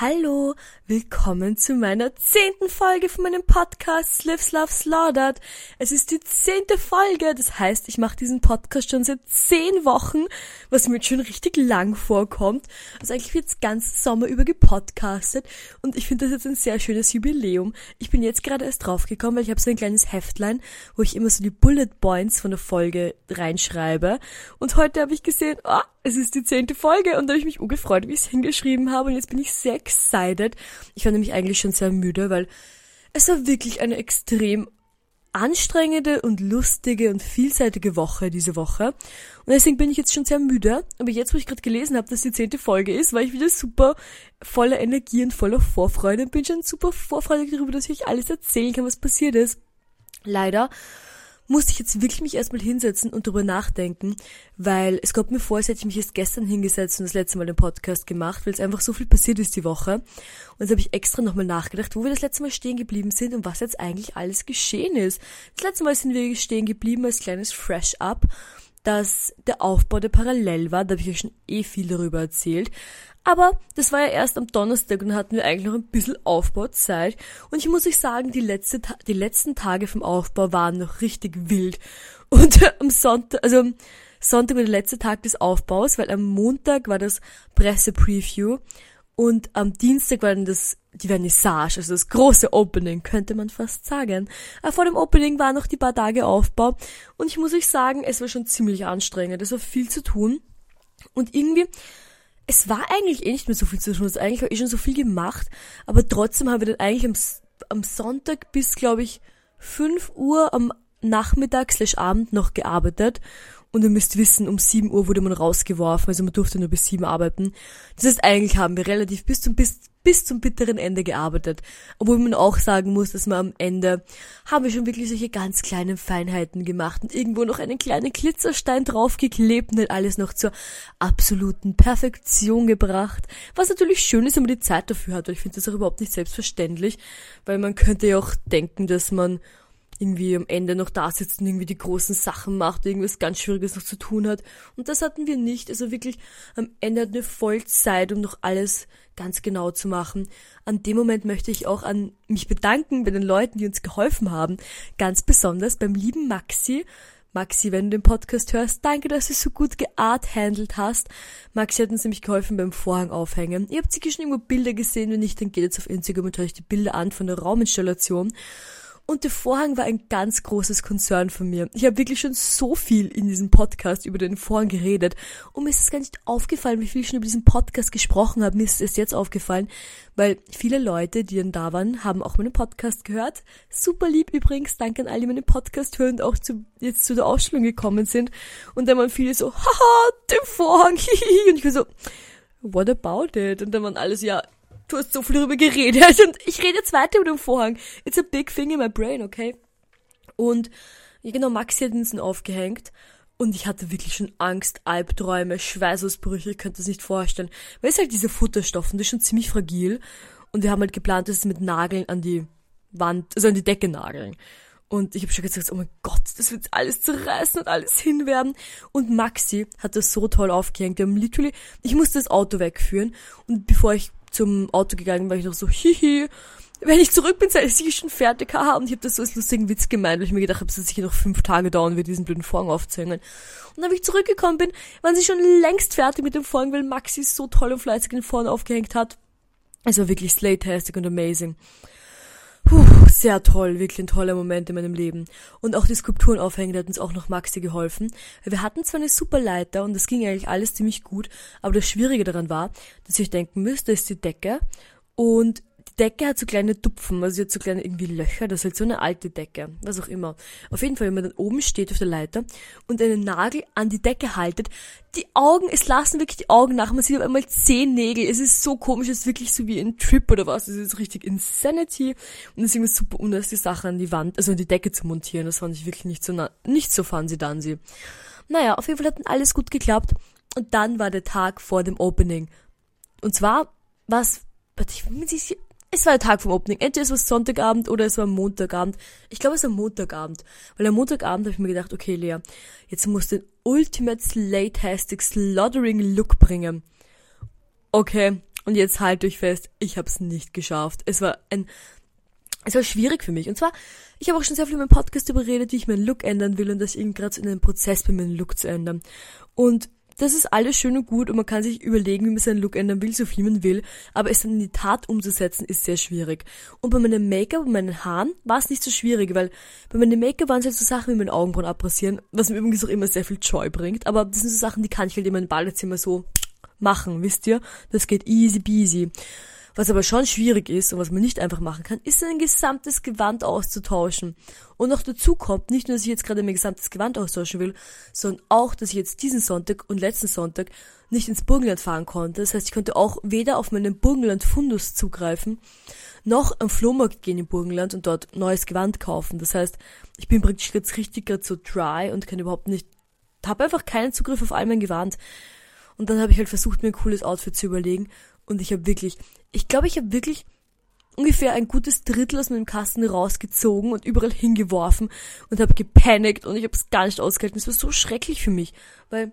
Hallo, willkommen zu meiner zehnten Folge von meinem Podcast Lives Love Slaughtered. Es ist die zehnte Folge, das heißt, ich mache diesen Podcast schon seit zehn Wochen, was mir jetzt schon richtig lang vorkommt. Also eigentlich wird's ganz Sommer über gepodcastet und ich finde das jetzt ein sehr schönes Jubiläum. Ich bin jetzt gerade erst draufgekommen, weil ich habe so ein kleines Heftlein, wo ich immer so die Bullet Points von der Folge reinschreibe und heute habe ich gesehen, oh, es ist die zehnte Folge und da habe ich mich ungefreut, wie ich es hingeschrieben habe und jetzt bin ich sehr excited. Ich war nämlich eigentlich schon sehr müde, weil es war wirklich eine extrem anstrengende und lustige und vielseitige Woche diese Woche. Und deswegen bin ich jetzt schon sehr müde. Aber jetzt, wo ich gerade gelesen habe, dass die zehnte Folge ist, war ich wieder super voller Energie und voller Vorfreude und bin schon super vorfreudig darüber, dass ich euch alles erzählen kann, was passiert ist. Leider musste ich jetzt wirklich mich erstmal hinsetzen und drüber nachdenken, weil es kommt mir vor, als hätte ich mich erst gestern hingesetzt und das letzte Mal den Podcast gemacht, weil es einfach so viel passiert ist die Woche. Und jetzt habe ich extra nochmal nachgedacht, wo wir das letzte Mal stehen geblieben sind und was jetzt eigentlich alles geschehen ist. Das letzte Mal sind wir stehen geblieben als kleines Fresh-Up dass der Aufbau der parallel war, da habe ich euch schon eh viel darüber erzählt. Aber das war ja erst am Donnerstag und hatten wir eigentlich noch ein bisschen Aufbauzeit. Und ich muss euch sagen, die, letzte, die letzten Tage vom Aufbau waren noch richtig wild. Und am Sonntag, also Sonntag war der letzte Tag des Aufbaus, weil am Montag war das Presse-Preview und am Dienstag war dann das, die Vernissage, also das große Opening, könnte man fast sagen. Aber vor dem Opening waren noch die paar Tage Aufbau und ich muss euch sagen, es war schon ziemlich anstrengend. Es war viel zu tun und irgendwie es war eigentlich eh nicht mehr so viel zu tun. Es eigentlich war eh schon so viel gemacht. Aber trotzdem haben wir dann eigentlich am, am Sonntag bis, glaube ich, 5 Uhr am Nachmittag slash Abend noch gearbeitet. Und ihr müsst wissen, um 7 Uhr wurde man rausgeworfen, also man durfte nur bis 7 arbeiten. Das heißt, eigentlich haben wir relativ bis zum, bis, bis zum bitteren Ende gearbeitet. Obwohl man auch sagen muss, dass man am Ende haben wir schon wirklich solche ganz kleinen Feinheiten gemacht und irgendwo noch einen kleinen Glitzerstein draufgeklebt und alles noch zur absoluten Perfektion gebracht. Was natürlich schön ist, wenn man die Zeit dafür hat, weil ich finde das auch überhaupt nicht selbstverständlich, weil man könnte ja auch denken, dass man irgendwie am Ende noch da sitzt und irgendwie die großen Sachen macht, irgendwas ganz Schwieriges noch zu tun hat. Und das hatten wir nicht. Also wirklich am Ende hat eine Vollzeit, um noch alles ganz genau zu machen. An dem Moment möchte ich auch an mich bedanken bei den Leuten, die uns geholfen haben. Ganz besonders beim lieben Maxi. Maxi, wenn du den Podcast hörst, danke, dass du so gut geart-handelt hast. Maxi hat uns nämlich geholfen beim Vorhang aufhängen. Ihr habt sicher schon irgendwo Bilder gesehen, wenn nicht, dann geht jetzt auf Instagram und euch die Bilder an von der Rauminstallation. Und der Vorhang war ein ganz großes Konzern von mir. Ich habe wirklich schon so viel in diesem Podcast über den Vorhang geredet. Und mir ist es gar nicht aufgefallen, wie viel ich schon über diesen Podcast gesprochen habe. Mir ist es jetzt aufgefallen, weil viele Leute, die dann da waren, haben auch meinen Podcast gehört. Super lieb übrigens. Danke an alle, die meinen Podcast hören und auch zu, jetzt zu der Ausstellung gekommen sind. Und dann waren viele so, haha, der Vorhang, hihi. Und ich war so, what about it? Und dann waren alle so, ja, du hast so viel darüber geredet und ich rede jetzt weiter über den Vorhang. It's a big thing in my brain, okay? Und ja, genau, Maxi hat uns aufgehängt und ich hatte wirklich schon Angst, Albträume, Schweißausbrüche, ich könnte das nicht vorstellen. Weil es halt diese Futterstoffe das ist schon ziemlich fragil und wir haben halt geplant, das mit Nageln an die Wand, also an die Decke nageln. Und ich habe schon gesagt, oh mein Gott, das wird alles zerreißen und alles hinwerden. Und Maxi hat das so toll aufgehängt. Wir haben literally, ich musste das Auto wegführen. Und bevor ich zum Auto gegangen, war ich noch so, hihi, wenn ich zurück bin, sei ich schon fertig, haha, und ich habe das so als lustigen Witz gemeint, weil ich mir gedacht habe, es wird sicher noch fünf Tage dauern wird, diesen blöden Vorhang aufzuhängen. Und dann, wie ich zurückgekommen bin, waren sie schon längst fertig mit dem Vorhang, weil Maxi so toll und fleißig den Vorhang aufgehängt hat. Es war wirklich slay-tastic und amazing. Puh, sehr toll, wirklich ein toller Moment in meinem Leben. Und auch die Skulpturen aufhängen, da hat uns auch noch Maxi geholfen. Wir hatten zwar eine super Leiter und das ging eigentlich alles ziemlich gut, aber das Schwierige daran war, dass ich denken müsste, ist die Decke und Decke hat so kleine Tupfen, also sie hat so kleine irgendwie Löcher, das ist halt so eine alte Decke, was auch immer. Auf jeden Fall, wenn man dann oben steht auf der Leiter und einen Nagel an die Decke haltet, die Augen, es lassen wirklich die Augen nach, man sieht auf einmal zehn Nägel, es ist so komisch, es ist wirklich so wie ein Trip oder was, es ist richtig Insanity und es ist irgendwie super unnötig, die Sache an die Wand, also an die Decke zu montieren, das fand ich wirklich nicht so, nicht so fancy dancy. Naja, auf jeden Fall hat dann alles gut geklappt und dann war der Tag vor dem Opening. Und zwar, was, ich bin mir nicht es war der Tag vom Opening. Entweder es war Sonntagabend oder es war Montagabend. Ich glaube, es war Montagabend. Weil am Montagabend habe ich mir gedacht, okay, Lea, jetzt musst du den Ultimate Slatastic Slaughtering Look bringen. Okay, Und jetzt halt euch fest, ich habe es nicht geschafft. Es war ein, es war schwierig für mich. Und zwar, ich habe auch schon sehr viel in meinem Podcast überredet, wie ich meinen Look ändern will und dass ich eben gerade in einem Prozess bin, meinen Look zu ändern. Und das ist alles schön und gut und man kann sich überlegen, wie man seinen Look ändern will, so viel man will, aber es dann in die Tat umzusetzen, ist sehr schwierig. Und bei meinem Make-up und meinen Haaren war es nicht so schwierig, weil bei meinem Make-up waren es halt so Sachen wie mein Augenbrauen abrasieren, was mir übrigens auch immer sehr viel Joy bringt, aber das sind so Sachen, die kann ich halt in meinem Badezimmer so machen, wisst ihr? Das geht easy peasy. Was aber schon schwierig ist und was man nicht einfach machen kann, ist ein gesamtes Gewand auszutauschen. Und noch dazu kommt, nicht nur, dass ich jetzt gerade mein gesamtes Gewand austauschen will, sondern auch, dass ich jetzt diesen Sonntag und letzten Sonntag nicht ins Burgenland fahren konnte. Das heißt, ich konnte auch weder auf meinen Burgenland-Fundus zugreifen, noch am Flohmarkt gehen im Burgenland und dort neues Gewand kaufen. Das heißt, ich bin praktisch jetzt richtig gerade so dry und kann überhaupt nicht, habe einfach keinen Zugriff auf all mein Gewand. Und dann habe ich halt versucht, mir ein cooles Outfit zu überlegen. Und ich habe wirklich, ich glaube, ich habe wirklich ungefähr ein gutes Drittel aus meinem Kasten rausgezogen und überall hingeworfen und habe gepanikt und ich habe es gar nicht ausgehalten. Es war so schrecklich für mich, weil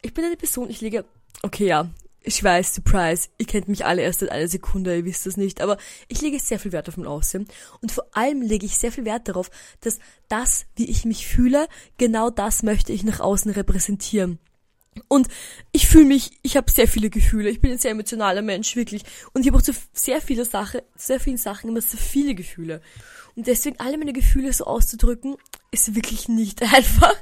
ich bin eine Person, ich lege, okay, ja, ich weiß, Surprise, ihr kennt mich alle erst seit einer Sekunde, ihr wisst das nicht, aber ich lege sehr viel Wert auf mein Aussehen und vor allem lege ich sehr viel Wert darauf, dass das, wie ich mich fühle, genau das möchte ich nach außen repräsentieren. Und ich fühle mich, ich habe sehr viele Gefühle. Ich bin ein sehr emotionaler Mensch, wirklich. Und ich habe auch zu sehr viele Sachen, sehr vielen Sachen immer sehr viele Gefühle. Und deswegen alle meine Gefühle so auszudrücken, ist wirklich nicht einfach.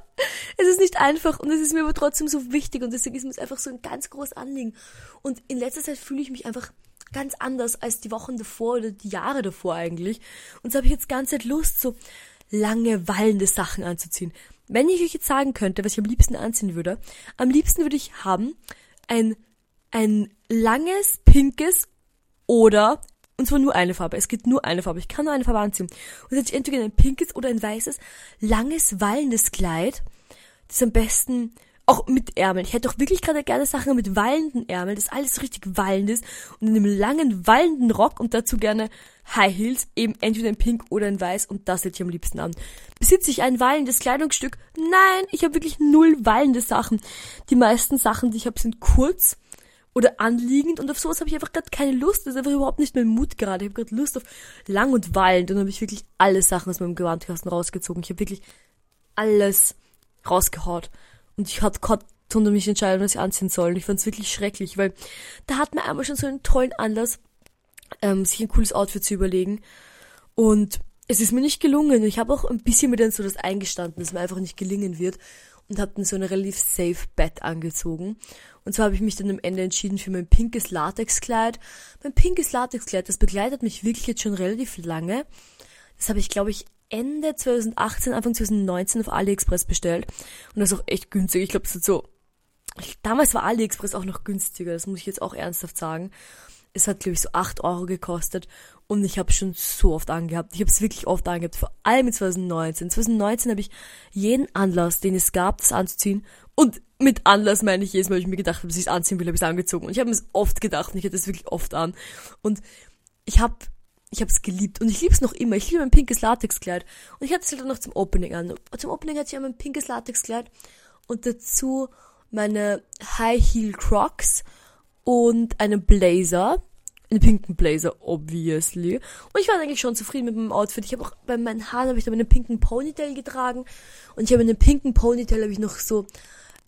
Es ist nicht einfach und es ist mir aber trotzdem so wichtig und deswegen ist mir es einfach so ein ganz großes Anliegen. Und in letzter Zeit fühle ich mich einfach ganz anders als die Wochen davor oder die Jahre davor eigentlich. Und so habe ich jetzt ganz Zeit Lust, so lange wallende Sachen anzuziehen. Wenn ich euch jetzt sagen könnte, was ich am liebsten anziehen würde, am liebsten würde ich haben ein, ein langes, pinkes oder, und zwar nur eine Farbe. Es gibt nur eine Farbe. Ich kann nur eine Farbe anziehen. Und jetzt entweder ein pinkes oder ein weißes, langes, wallendes Kleid, das am besten auch mit Ärmeln. Ich hätte doch wirklich gerade gerne Sachen mit wallenden Ärmeln, das alles richtig wallend ist und in einem langen wallenden Rock und dazu gerne High Heels, eben entweder in Pink oder in Weiß und das hätte ich am liebsten an. Besitze ich ein wallendes Kleidungsstück? Nein, ich habe wirklich null wallende Sachen. Die meisten Sachen, die ich habe, sind kurz oder anliegend und auf sowas habe ich einfach gerade keine Lust. Das ist einfach überhaupt nicht mein Mut gerade. Ich habe gerade Lust auf lang und wallend und habe ich wirklich alle Sachen aus meinem Gewandkasten rausgezogen. Ich habe wirklich alles rausgehaut. Und ich hatte konnte mich entscheiden, was ich anziehen soll. Und ich fand es wirklich schrecklich, weil da hat man einmal schon so einen tollen Anlass, ähm, sich ein cooles Outfit zu überlegen. Und es ist mir nicht gelungen. Ich habe auch ein bisschen mir dann so das eingestanden, dass mir einfach nicht gelingen wird. Und habe dann so eine relativ safe Bett angezogen. Und zwar habe ich mich dann am Ende entschieden für mein pinkes Latexkleid. Mein pinkes Latexkleid, das begleitet mich wirklich jetzt schon relativ lange. Das habe ich, glaube ich, Ende 2018, Anfang 2019 auf AliExpress bestellt. Und das ist auch echt günstig. Ich glaube, es ist so. Damals war AliExpress auch noch günstiger, das muss ich jetzt auch ernsthaft sagen. Es hat, glaube ich, so 8 Euro gekostet. Und ich habe schon so oft angehabt. Ich habe es wirklich oft angehabt, vor allem in 2019. 2019 habe ich jeden Anlass, den es gab, das anzuziehen. Und mit Anlass meine ich jedes Mal, ich mir gedacht habe, dass ich es anziehen will, habe ich es angezogen. Und ich habe es oft gedacht und ich hatte es wirklich oft an. Und ich habe ich habe es geliebt und ich liebe es noch immer. Ich liebe mein pinkes Latexkleid. Und ich hatte es halt noch zum Opening an. Zum Opening hatte ich mein pinkes Latexkleid und dazu meine High Heel Crocs und einen Blazer. Einen pinken Blazer, obviously. Und ich war eigentlich schon zufrieden mit meinem Outfit. Ich habe auch bei meinen Haaren habe ich da einen pinken Ponytail getragen. Und ich habe in den pinken Ponytail habe ich noch so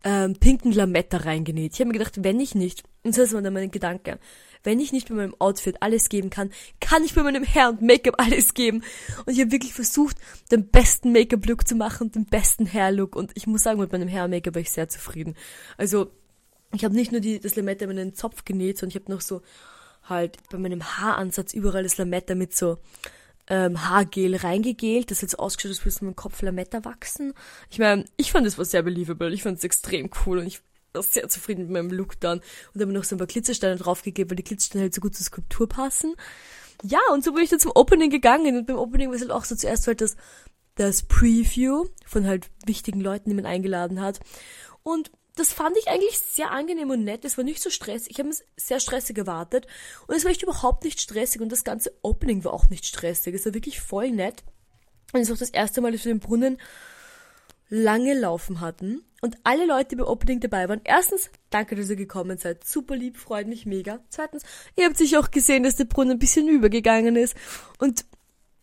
ähm, pinken Lametta reingenäht. Ich habe mir gedacht, wenn ich nicht, und das war dann mein Gedanke, wenn ich nicht bei meinem Outfit alles geben kann, kann ich bei meinem Hair und Make-up alles geben. Und ich habe wirklich versucht, den besten Make-up-Look zu machen, den besten Hair-Look. Und ich muss sagen, mit meinem Hair und Make-up war ich sehr zufrieden. Also, ich habe nicht nur die, das Lametta in meinen Zopf genäht, sondern ich habe noch so halt bei meinem Haaransatz überall das Lametta mit so ähm, Haargel reingegelt. Das hat so ausgeschaut, als würde es in meinem Kopf Lametta wachsen. Ich meine, ich fand es was sehr believable. Ich fand es extrem cool und ich war sehr zufrieden mit meinem Look dann und habe noch so ein paar Glitzersteine draufgegeben, weil die Glitzersteine halt so gut zur Skulptur passen. Ja, und so bin ich dann zum Opening gegangen und beim Opening war es halt auch so zuerst halt das, das Preview von halt wichtigen Leuten, die man eingeladen hat. Und das fand ich eigentlich sehr angenehm und nett. Es war nicht so stressig. Ich habe es sehr stressig erwartet. Und es war echt überhaupt nicht stressig. Und das ganze Opening war auch nicht stressig. Es war wirklich voll nett. Und es ist auch das erste Mal, dass wir den Brunnen lange laufen hatten. und alle Leute, die beim Opening dabei waren. Erstens, danke, dass ihr gekommen seid. Super lieb, freut mich mega. Zweitens, ihr habt sicher auch gesehen, dass der Brunnen ein bisschen übergegangen ist. Und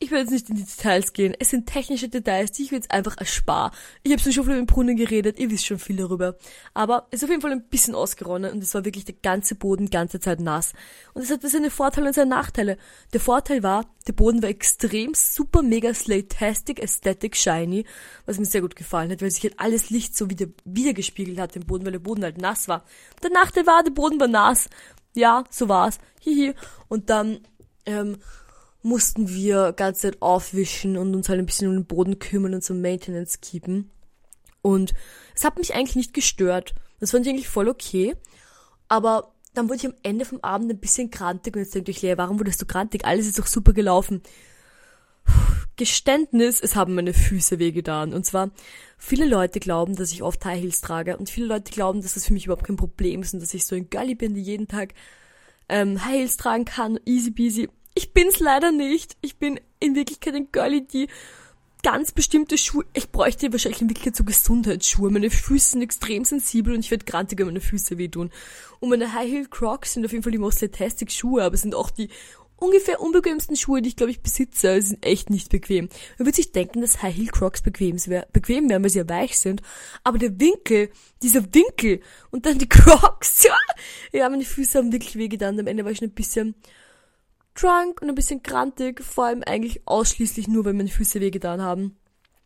ich will jetzt nicht in die Details gehen. Es sind technische Details, die ich jetzt einfach erspare. Ich habe schon viel den Brunnen geredet, ihr wisst schon viel darüber. Aber es ist auf jeden Fall ein bisschen ausgeronnen und es war wirklich der ganze Boden ganze Zeit nass. Und es hatte seine Vorteile und seine Nachteile. Der Vorteil war, der Boden war extrem super mega slatastic, aesthetic, shiny, was mir sehr gut gefallen hat, weil sich halt alles Licht so wieder, wiedergespiegelt hat im Boden, weil der Boden halt nass war. Der Nachteil war, der Boden war nass. Ja, so war's. Hihi. Und dann, ähm, mussten wir ganze Zeit aufwischen und uns halt ein bisschen um den Boden kümmern und so Maintenance keepen. Und es hat mich eigentlich nicht gestört. Das fand ich eigentlich voll okay. Aber dann wurde ich am Ende vom Abend ein bisschen krantig und jetzt denke ich, Lea, warum wurdest du krantig? Alles ist doch super gelaufen. Geständnis, es haben meine Füße wehgetan. Und zwar, viele Leute glauben, dass ich oft High Heels trage und viele Leute glauben, dass das für mich überhaupt kein Problem ist und dass ich so ein Gully bin, die jeden Tag ähm, High Heels tragen kann, easy peasy. Ich bin's leider nicht. Ich bin in Wirklichkeit ein Girlie, die ganz bestimmte Schuhe, ich bräuchte wahrscheinlich in Wirklichkeit so Gesundheitsschuhe. Meine Füße sind extrem sensibel und ich werde grantig, wenn meine Füße wehtun. Und meine High Heel Crocs sind auf jeden Fall die most fantastic Schuhe, aber sind auch die ungefähr unbequemsten Schuhe, die ich glaube ich besitze. Sie sind echt nicht bequem. Man würde sich denken, dass High Heel Crocs bequem, wär, bequem wären, weil sie ja weich sind. Aber der Winkel, dieser Winkel und dann die Crocs, ja, ja, meine Füße haben wirklich wehgetan. Am Ende war ich schon ein bisschen drunk und ein bisschen grantig, vor allem eigentlich ausschließlich nur, weil meine Füße wehgetan haben.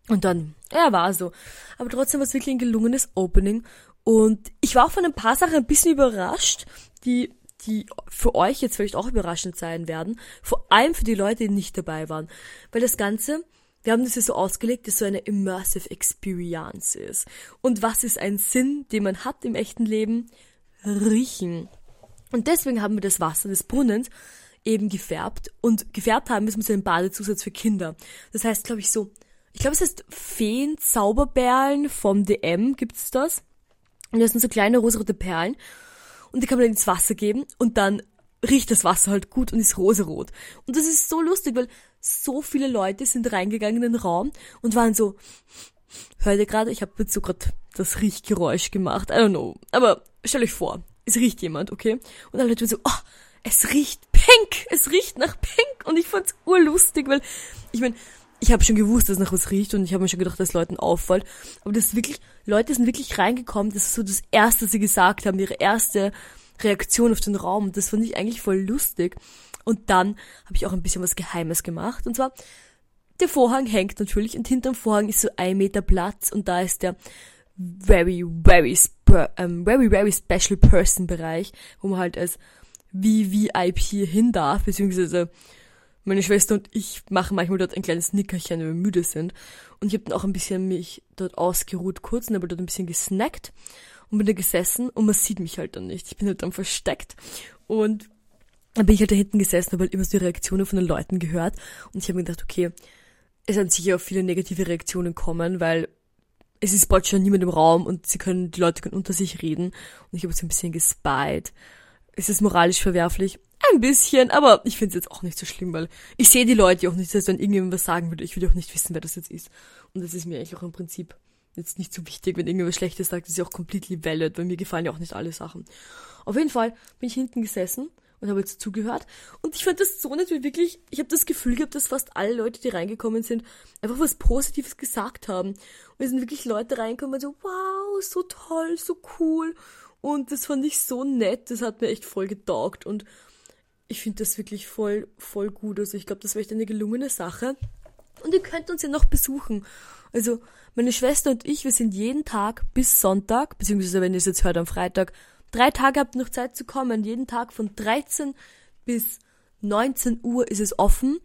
Und dann, ja, war so. Aber trotzdem war es wirklich ein gelungenes Opening. Und ich war auch von ein paar Sachen ein bisschen überrascht, die, die für euch jetzt vielleicht auch überraschend sein werden. Vor allem für die Leute, die nicht dabei waren. Weil das Ganze, wir haben das ja so ausgelegt, dass so eine immersive Experience ist. Und was ist ein Sinn, den man hat im echten Leben? Riechen. Und deswegen haben wir das Wasser des Brunnens eben gefärbt. Und gefärbt haben müssen so einen Badezusatz für Kinder. Das heißt, glaube ich, so, ich glaube, es heißt Feen Zauberperlen vom DM gibt's das. Und das sind so kleine rosarote Perlen. Und die kann man dann ins Wasser geben und dann riecht das Wasser halt gut und ist rosarot. Und das ist so lustig, weil so viele Leute sind reingegangen in den Raum und waren so, hört ihr gerade, ich habe jetzt so gerade das Riechgeräusch gemacht, I don't know. Aber stell euch vor, es riecht jemand, okay? Und alle Leute so, oh, es riecht pink, es riecht nach pink. Und ich fand's urlustig, weil ich meine, ich habe schon gewusst, dass nach was riecht. Und ich habe mir schon gedacht, dass Leuten auffällt, aber das ist wirklich Leute sind wirklich reingekommen, das ist so das erste, was sie gesagt haben, ihre erste Reaktion auf den Raum. Das fand ich eigentlich voll lustig. Und dann habe ich auch ein bisschen was Geheimes gemacht. Und zwar der Vorhang hängt natürlich. Und hinterm Vorhang ist so ein Meter Platz. Und da ist der very, very, um, very, very special person Bereich, wo man halt als wie VIP hin darf, beziehungsweise meine Schwester und ich machen manchmal dort ein kleines Nickerchen, wenn wir müde sind. Und ich habe dann auch ein bisschen mich dort ausgeruht kurz und habe dort ein bisschen gesnackt und bin da gesessen und man sieht mich halt dann nicht. Ich bin halt dann versteckt und dann bin ich halt da hinten gesessen, habe halt immer so die Reaktionen von den Leuten gehört und ich habe mir gedacht, okay, es werden sicher auch viele negative Reaktionen kommen, weil es ist bald schon niemand im Raum und sie können, die Leute können unter sich reden und ich habe so ein bisschen gespied ist es moralisch verwerflich? Ein bisschen, aber ich finde es jetzt auch nicht so schlimm, weil ich sehe die Leute auch nicht, dass wenn irgendjemand was sagen würde, ich würde auch nicht wissen, wer das jetzt ist. Und das ist mir eigentlich auch im Prinzip jetzt nicht so wichtig, wenn irgendjemand Schlechtes sagt, ist ja auch completely valid, weil mir gefallen ja auch nicht alle Sachen. Auf jeden Fall bin ich hinten gesessen und habe jetzt zugehört und ich fand das so nett, wie wirklich, ich habe das Gefühl gehabt, dass fast alle Leute, die reingekommen sind, einfach was Positives gesagt haben. Und es sind wirklich Leute reingekommen und so, wow, so toll, so cool. Und das fand ich so nett, das hat mir echt voll getaugt und ich finde das wirklich voll, voll gut. Also ich glaube, das war echt eine gelungene Sache. Und ihr könnt uns ja noch besuchen. Also meine Schwester und ich, wir sind jeden Tag bis Sonntag, beziehungsweise wenn ihr es jetzt hört am Freitag, drei Tage habt ihr noch Zeit zu kommen. Jeden Tag von 13 bis 19 Uhr ist es offen.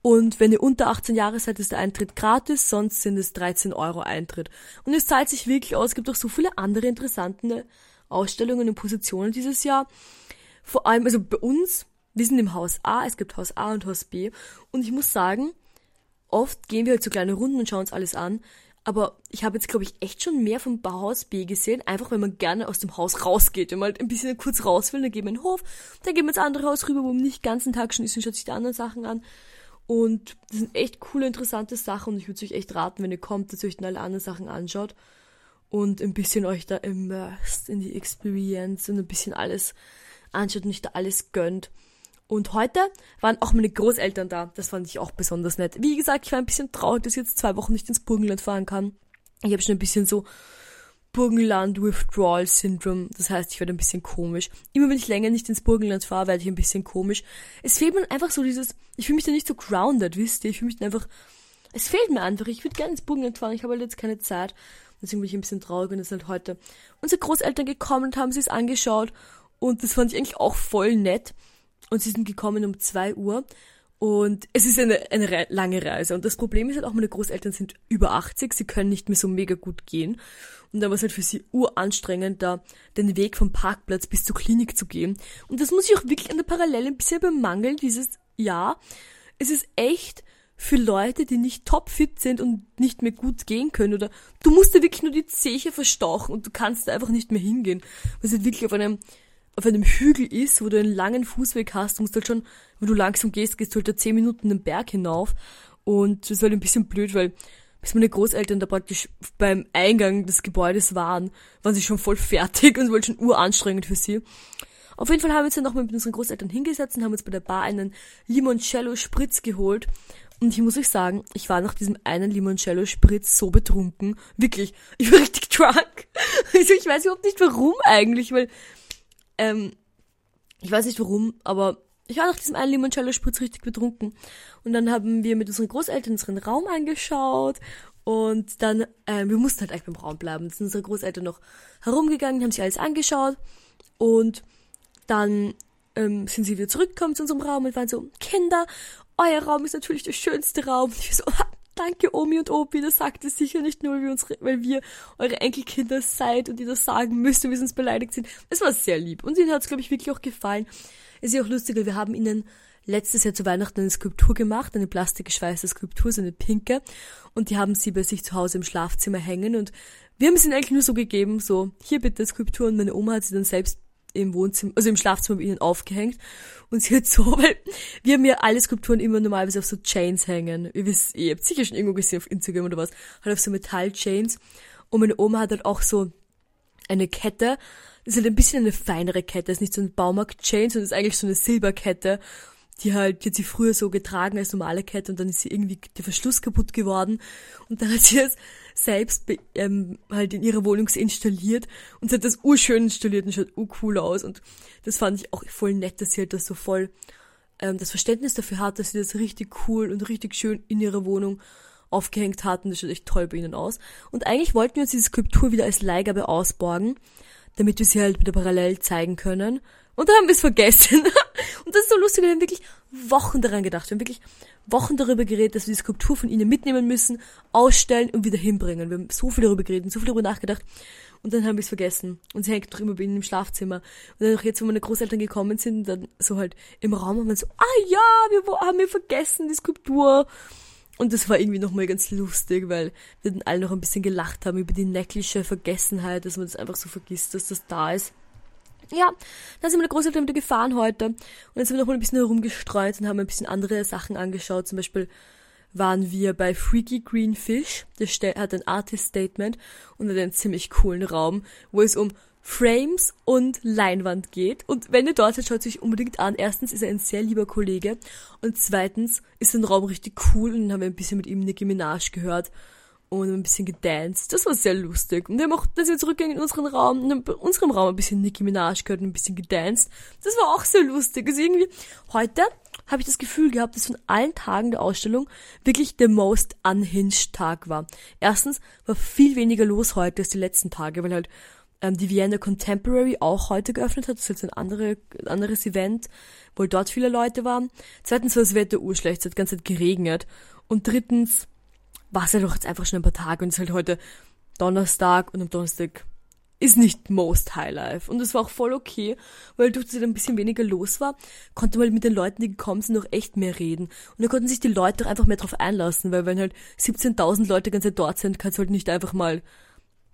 Und wenn ihr unter 18 Jahre seid, ist der Eintritt gratis, sonst sind es 13 Euro Eintritt. Und es zahlt sich wirklich aus. Es gibt auch so viele andere interessante Ausstellungen und Positionen dieses Jahr. Vor allem, also bei uns, wir sind im Haus A, es gibt Haus A und Haus B. Und ich muss sagen, oft gehen wir halt so kleine Runden und schauen uns alles an. Aber ich habe jetzt, glaube ich, echt schon mehr vom Bauhaus B gesehen, einfach weil man gerne aus dem Haus rausgeht. Wenn man halt ein bisschen kurz raus will, dann gehen wir in den Hof, dann gehen wir ins andere Haus rüber, wo man nicht den ganzen Tag schon ist und schaut sich die anderen Sachen an. Und das sind echt coole, interessante Sachen und ich würde euch echt raten, wenn ihr kommt, dass ihr euch dann alle anderen Sachen anschaut. Und ein bisschen euch da immersed in die Experience und ein bisschen alles anschaut und nicht da alles gönnt. Und heute waren auch meine Großeltern da. Das fand ich auch besonders nett. Wie gesagt, ich war ein bisschen traurig, dass ich jetzt zwei Wochen nicht ins Burgenland fahren kann. Ich habe schon ein bisschen so Burgenland Withdrawal Syndrome. Das heißt, ich werde ein bisschen komisch. Immer wenn ich länger nicht ins Burgenland fahre, werde ich ein bisschen komisch. Es fehlt mir einfach so dieses, ich fühle mich da nicht so grounded, wisst ihr? Ich fühle mich einfach, es fehlt mir einfach. Ich würde gerne ins Burgenland fahren, ich habe halt jetzt keine Zeit. Deswegen bin ich ein bisschen traurig und es halt heute unsere Großeltern gekommen und haben sich es angeschaut. Und das fand ich eigentlich auch voll nett. Und sie sind gekommen um zwei Uhr. Und es ist eine, eine Re lange Reise. Und das Problem ist halt auch, meine Großeltern sind über 80, sie können nicht mehr so mega gut gehen. Und dann war es halt für sie uranstrengend, da den Weg vom Parkplatz bis zur Klinik zu gehen. Und das muss ich auch wirklich an der Parallele ein bisschen bemangeln, dieses Jahr. Es ist echt für Leute, die nicht topfit sind und nicht mehr gut gehen können oder du musst dir wirklich nur die Zeche verstauchen und du kannst da einfach nicht mehr hingehen. Was halt wirklich auf einem auf einem Hügel ist, wo du einen langen Fußweg hast, du musst halt schon, wenn du langsam gehst, gehst du halt da zehn Minuten den Berg hinauf. Und das ist halt ein bisschen blöd, weil bis meine Großeltern da praktisch beim Eingang des Gebäudes waren, waren sie schon voll fertig und wollten schon uranstrengend für sie. Auf jeden Fall haben wir uns dann nochmal mit unseren Großeltern hingesetzt und haben uns bei der Bar einen Limoncello Spritz geholt. Und ich muss euch sagen, ich war nach diesem einen Limoncello Spritz so betrunken. Wirklich. Ich war richtig drunk. Also ich weiß überhaupt nicht warum eigentlich, weil ähm, ich weiß nicht warum, aber ich war nach diesem einen Limoncello Spritz richtig betrunken. Und dann haben wir mit unseren Großeltern unseren Raum angeschaut und dann, ähm, wir mussten halt eigentlich beim Raum bleiben. Dann sind unsere Großeltern noch herumgegangen, haben sich alles angeschaut und dann ähm, sind sie wieder zurückgekommen zu unserem Raum und waren so, Kinder, euer Raum ist natürlich der schönste Raum. Und ich so, danke Omi und Opi, das sagt es sicher nicht nur, wir, unsere, weil wir eure Enkelkinder seid und ihr das sagen müsst und wir sonst beleidigt sind. Es war sehr lieb und ihnen hat es, glaube ich, wirklich auch gefallen. Es ist ja auch lustig, weil wir haben ihnen letztes Jahr zu Weihnachten eine Skulptur gemacht, eine plastikgeschweißte Skulptur, so eine pinke. Und die haben sie bei sich zu Hause im Schlafzimmer hängen. Und wir haben es ihnen eigentlich nur so gegeben, so, hier bitte Skulptur. Und meine Oma hat sie dann selbst im Wohnzimmer, also im Schlafzimmer bei ihnen aufgehängt. Und sie hat so, weil wir haben ja alle Skulpturen immer normalerweise auf so Chains hängen. Ihr wisst, ihr habt sicher schon irgendwo gesehen auf Instagram oder was. Halt auf so Metall-Chains. Und meine Oma hat halt auch so eine Kette. Das ist halt ein bisschen eine feinere Kette. Das ist nicht so ein Baumarkt-Chain, sondern ist eigentlich so eine Silberkette die halt, die hat sie früher so getragen als normale Kette und dann ist sie irgendwie der Verschluss kaputt geworden und dann hat sie es selbst ähm, halt in ihrer Wohnung installiert und sie hat das urschön installiert und schaut urcool aus und das fand ich auch voll nett, dass sie halt das so voll ähm, das Verständnis dafür hat, dass sie das richtig cool und richtig schön in ihrer Wohnung aufgehängt hatten. Das schaut echt toll bei ihnen aus. Und eigentlich wollten wir uns diese Skulptur wieder als Leihgabe ausborgen, damit wir sie halt wieder parallel zeigen können. Und dann haben wir es vergessen. Und das ist so lustig, wir haben wirklich Wochen daran gedacht. Wir haben wirklich Wochen darüber geredet, dass wir die Skulptur von ihnen mitnehmen müssen, ausstellen und wieder hinbringen. Wir haben so viel darüber geredet, so viel darüber nachgedacht. Und dann haben wir es vergessen. Und sie hängt doch immer bei ihnen im Schlafzimmer. Und dann auch jetzt, wo meine Großeltern gekommen sind, dann so halt im Raum haben wir so, ah ja, wir haben wir vergessen, die Skulptur. Und das war irgendwie nochmal ganz lustig, weil wir dann alle noch ein bisschen gelacht haben über die necklische Vergessenheit, dass man das einfach so vergisst, dass das da ist. Ja, dann sind meine Großeltern wieder gefahren heute. Und dann sind wir noch mal ein bisschen herumgestreut und haben ein bisschen andere Sachen angeschaut. Zum Beispiel waren wir bei Freaky Green Fish. Der hat ein Artist Statement und hat einen ziemlich coolen Raum, wo es um Frames und Leinwand geht. Und wenn ihr dort seid, schaut es euch unbedingt an. Erstens ist er ein sehr lieber Kollege und zweitens ist der Raum richtig cool und dann haben wir ein bisschen mit ihm Nicki Minaj gehört und ein bisschen gedanced. Das war sehr lustig. Und wir auch, dass wir zurückgehen in unseren Raum, in unserem Raum ein bisschen Nicki Minaj gehört und ein bisschen gedanced. Das war auch sehr lustig. Also irgendwie, heute habe ich das Gefühl gehabt, dass von allen Tagen der Ausstellung wirklich der most unhinged Tag war. Erstens war viel weniger los heute als die letzten Tage, weil halt ähm, die Vienna Contemporary auch heute geöffnet hat. Das ist jetzt ein, andere, ein anderes Event, wo dort viele Leute waren. Zweitens war das Wetter urschlecht, es hat die ganze Zeit geregnet. Und drittens war es ja doch jetzt einfach schon ein paar Tage und es ist halt heute Donnerstag und am Donnerstag ist nicht most Highlife. Und es war auch voll okay, weil durch das ein bisschen weniger los war, konnte man mit den Leuten, die gekommen sind, noch echt mehr reden. Und da konnten sich die Leute doch einfach mehr drauf einlassen, weil wenn halt 17.000 Leute ganz dort sind, kannst du halt nicht einfach mal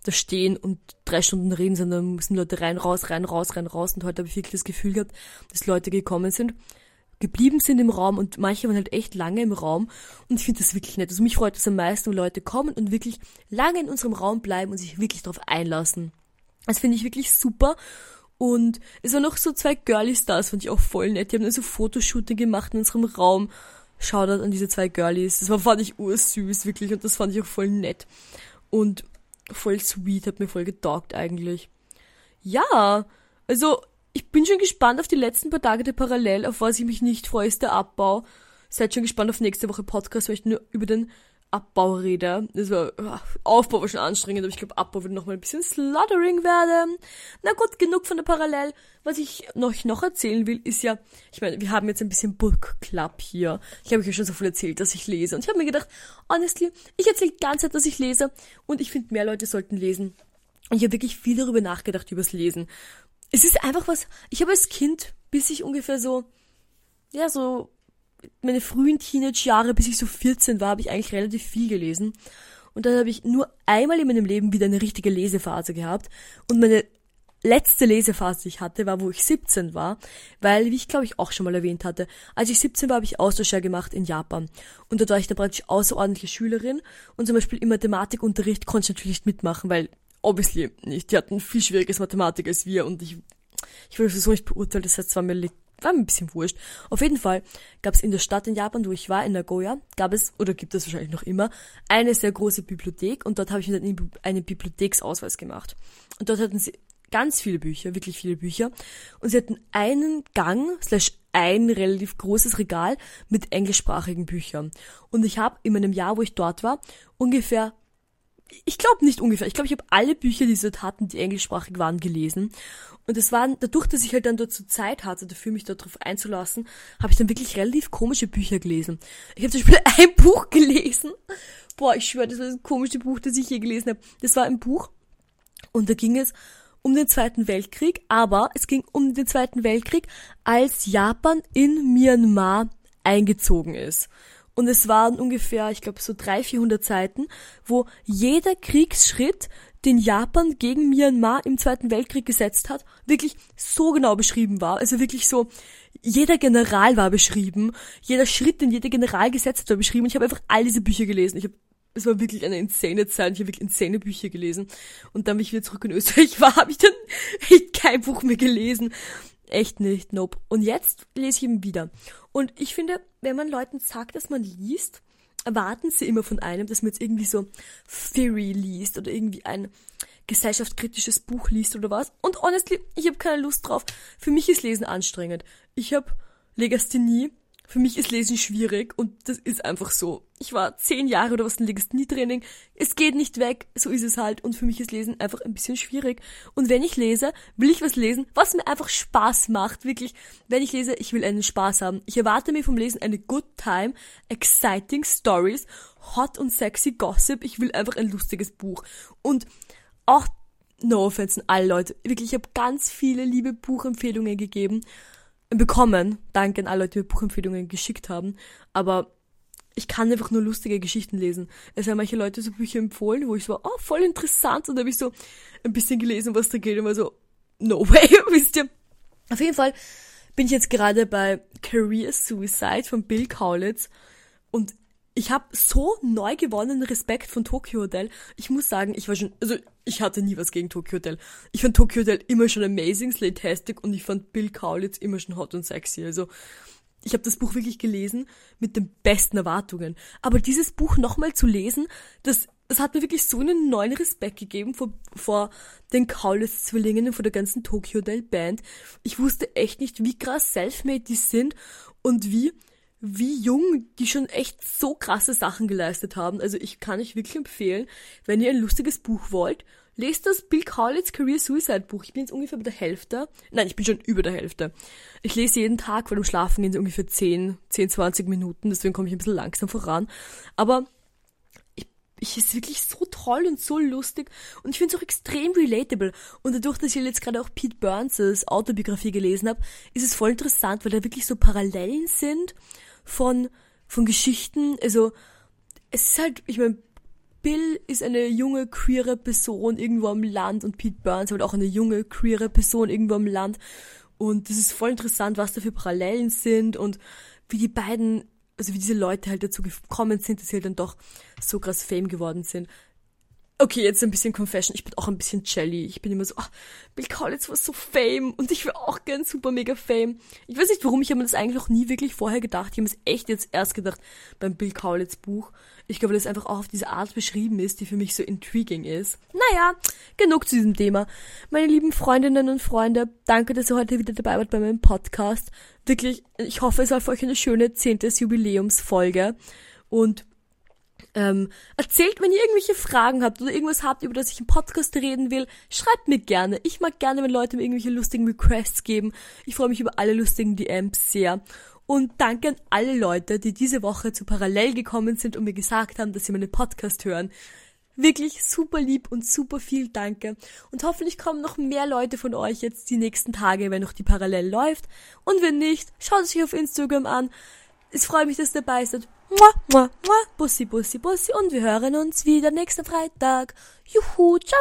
da stehen und drei Stunden reden, sondern müssen Leute rein, raus, rein, raus, rein, raus. Und heute habe ich wirklich das Gefühl gehabt, dass Leute gekommen sind, geblieben sind im Raum und manche waren halt echt lange im Raum und ich finde das wirklich nett. Also mich freut es am meisten, wenn Leute kommen und wirklich lange in unserem Raum bleiben und sich wirklich darauf einlassen. Das finde ich wirklich super. Und es waren noch so zwei Girlies da, das fand ich auch voll nett. Die haben dann so Fotoshooting gemacht in unserem Raum. Shoutout an diese zwei Girlies. Das war, fand ich ursüß, wirklich. Und das fand ich auch voll nett. Und voll sweet, hat mir voll getaugt eigentlich. Ja, also ich bin schon gespannt auf die letzten paar Tage der Parallel. Auf was ich mich nicht freue, ist der Abbau. Seid schon gespannt auf nächste Woche Podcast, weil ich nur über den Abbau rede. Das war, Aufbau war schon anstrengend, aber ich glaube, Abbau wird noch mal ein bisschen slaughtering werden. Na gut, genug von der Parallel. Was ich noch, noch erzählen will, ist ja, ich meine, wir haben jetzt ein bisschen Book Club hier. Ich habe euch ja schon so viel erzählt, dass ich lese. Und ich habe mir gedacht, honestly, ich erzähle die ganze Zeit, dass ich lese. Und ich finde, mehr Leute sollten lesen. Und ich habe wirklich viel darüber nachgedacht, übers Lesen. Es ist einfach was, ich habe als Kind, bis ich ungefähr so, ja, so meine frühen Teenage-Jahre, bis ich so 14 war, habe ich eigentlich relativ viel gelesen. Und dann habe ich nur einmal in meinem Leben wieder eine richtige Lesephase gehabt. Und meine letzte Lesephase, die ich hatte, war, wo ich 17 war, weil, wie ich glaube ich auch schon mal erwähnt hatte, als ich 17 war, habe ich Austauschjahr gemacht in Japan. Und dort war ich dann praktisch außerordentliche Schülerin und zum Beispiel im Mathematikunterricht konnte ich natürlich nicht mitmachen, weil obviously nicht. Die hatten viel schwieriges Mathematik als wir und ich, ich wurde so nicht beurteilt, das heißt, es war mir war mir ein bisschen wurscht. Auf jeden Fall gab es in der Stadt in Japan, wo ich war, in Nagoya, gab es, oder gibt es wahrscheinlich noch immer, eine sehr große Bibliothek und dort habe ich mir dann einen Bibliotheksausweis gemacht. Und dort hatten sie ganz viele Bücher, wirklich viele Bücher. Und sie hatten einen Gang, slash ein relativ großes Regal mit englischsprachigen Büchern. Und ich habe in meinem Jahr, wo ich dort war, ungefähr ich glaube nicht ungefähr. Ich glaube, ich habe alle Bücher, die sie dort hatten, die englischsprachig waren, gelesen. Und es waren, dadurch, dass ich halt dann dort so Zeit hatte, dafür mich darauf einzulassen, habe ich dann wirklich relativ komische Bücher gelesen. Ich habe zum Beispiel ein Buch gelesen. Boah, ich schwöre, das war das komische Buch, das ich je gelesen habe. Das war ein Buch und da ging es um den Zweiten Weltkrieg, aber es ging um den Zweiten Weltkrieg, als Japan in Myanmar eingezogen ist. Und es waren ungefähr, ich glaube, so 300, 400 Seiten, wo jeder Kriegsschritt, den Japan gegen Myanmar im Zweiten Weltkrieg gesetzt hat, wirklich so genau beschrieben war. Also wirklich so, jeder General war beschrieben, jeder Schritt, den jeder General gesetzt hat, war beschrieben. Und ich habe einfach all diese Bücher gelesen. Ich habe es war wirklich eine insane Zeit. Ich habe wirklich insane Bücher gelesen. Und dann, wie ich wieder zurück in Österreich war, habe ich dann kein Buch mehr gelesen. Echt nicht, nope. Und jetzt lese ich ihn wieder. Und ich finde, wenn man Leuten sagt, dass man liest, erwarten sie immer von einem, dass man jetzt irgendwie so Theory liest oder irgendwie ein gesellschaftskritisches Buch liest oder was. Und honestly, ich habe keine Lust drauf. Für mich ist Lesen anstrengend. Ich habe Legasthenie für mich ist Lesen schwierig und das ist einfach so. Ich war zehn Jahre oder was ein Legasthenie-Training. Es geht nicht weg, so ist es halt. Und für mich ist Lesen einfach ein bisschen schwierig. Und wenn ich lese, will ich was lesen, was mir einfach Spaß macht. Wirklich, wenn ich lese, ich will einen Spaß haben. Ich erwarte mir vom Lesen eine good time, exciting stories, hot und sexy Gossip. Ich will einfach ein lustiges Buch. Und auch, no offense an alle Leute, wirklich, ich habe ganz viele liebe Buchempfehlungen gegeben bekommen. Danke an alle Leute, die mir Buchempfehlungen geschickt haben. Aber ich kann einfach nur lustige Geschichten lesen. Es haben manche Leute so Bücher empfohlen, wo ich so, oh, voll interessant. Und da habe ich so ein bisschen gelesen, was da geht. Und war so, no way, wisst ihr. Auf jeden Fall bin ich jetzt gerade bei Career Suicide von Bill Kaulitz. Und ich habe so neu gewonnenen Respekt von Tokyo Hotel. Ich muss sagen, ich war schon, also ich hatte nie was gegen Tokyo Hotel. Ich fand Tokyo Hotel immer schon amazing, slatastic und ich fand Bill Kaulitz immer schon hot und sexy. Also ich habe das Buch wirklich gelesen mit den besten Erwartungen. Aber dieses Buch nochmal zu lesen, das, das hat mir wirklich so einen neuen Respekt gegeben vor, vor den Kaulitz-Zwillingen und vor der ganzen Tokyo Hotel Band. Ich wusste echt nicht, wie krass selfmade die sind und wie wie jung die schon echt so krasse Sachen geleistet haben. Also ich kann euch wirklich empfehlen, wenn ihr ein lustiges Buch wollt, lest das Bill Kaulitz Career Suicide Buch. Ich bin jetzt ungefähr bei der Hälfte. Nein, ich bin schon über der Hälfte. Ich lese jeden Tag vor dem Schlafen gehen so ungefähr 10, 10, 20 Minuten, deswegen komme ich ein bisschen langsam voran. Aber ich ist wirklich so toll und so lustig und ich finde es auch extrem relatable. Und dadurch, dass ich jetzt gerade auch Pete Burns' Autobiografie gelesen habe, ist es voll interessant, weil da wirklich so Parallelen sind von, von Geschichten. Also, es ist halt, ich meine, Bill ist eine junge, queere Person irgendwo am Land und Pete Burns halt auch eine junge, queere Person irgendwo am Land. Und das ist voll interessant, was da für Parallelen sind und wie die beiden, also wie diese Leute halt dazu gekommen sind, dass sie halt dann doch so krass Fame geworden sind. Okay, jetzt ein bisschen Confession. Ich bin auch ein bisschen jelly. Ich bin immer so, ach, Bill Collins war so Fame und ich will auch gern super mega Fame. Ich weiß nicht warum, ich habe mir das eigentlich noch nie wirklich vorher gedacht. Ich habe es echt jetzt erst gedacht beim Bill Collins Buch. Ich glaube, das einfach auch auf diese Art beschrieben ist, die für mich so intriguing ist. Naja, genug zu diesem Thema. Meine lieben Freundinnen und Freunde, danke, dass ihr heute wieder dabei wart bei meinem Podcast. Wirklich, ich hoffe, es war für euch eine schöne zehntes Jubiläumsfolge. Und ähm, erzählt, wenn ihr irgendwelche Fragen habt oder irgendwas habt, über das ich im Podcast reden will, schreibt mir gerne. Ich mag gerne, wenn Leute mir irgendwelche lustigen Requests geben. Ich freue mich über alle lustigen DMs sehr. Und danke an alle Leute, die diese Woche zu Parallel gekommen sind und mir gesagt haben, dass sie meinen Podcast hören. Wirklich super lieb und super viel Danke. Und hoffentlich kommen noch mehr Leute von euch jetzt die nächsten Tage, wenn noch die Parallel läuft. Und wenn nicht, schaut es euch auf Instagram an. Es freut mich, dass ihr dabei seid. Mua, mua, mua. Bussi, bussi, bussi. Und wir hören uns wieder nächsten Freitag. Juhu, ciao!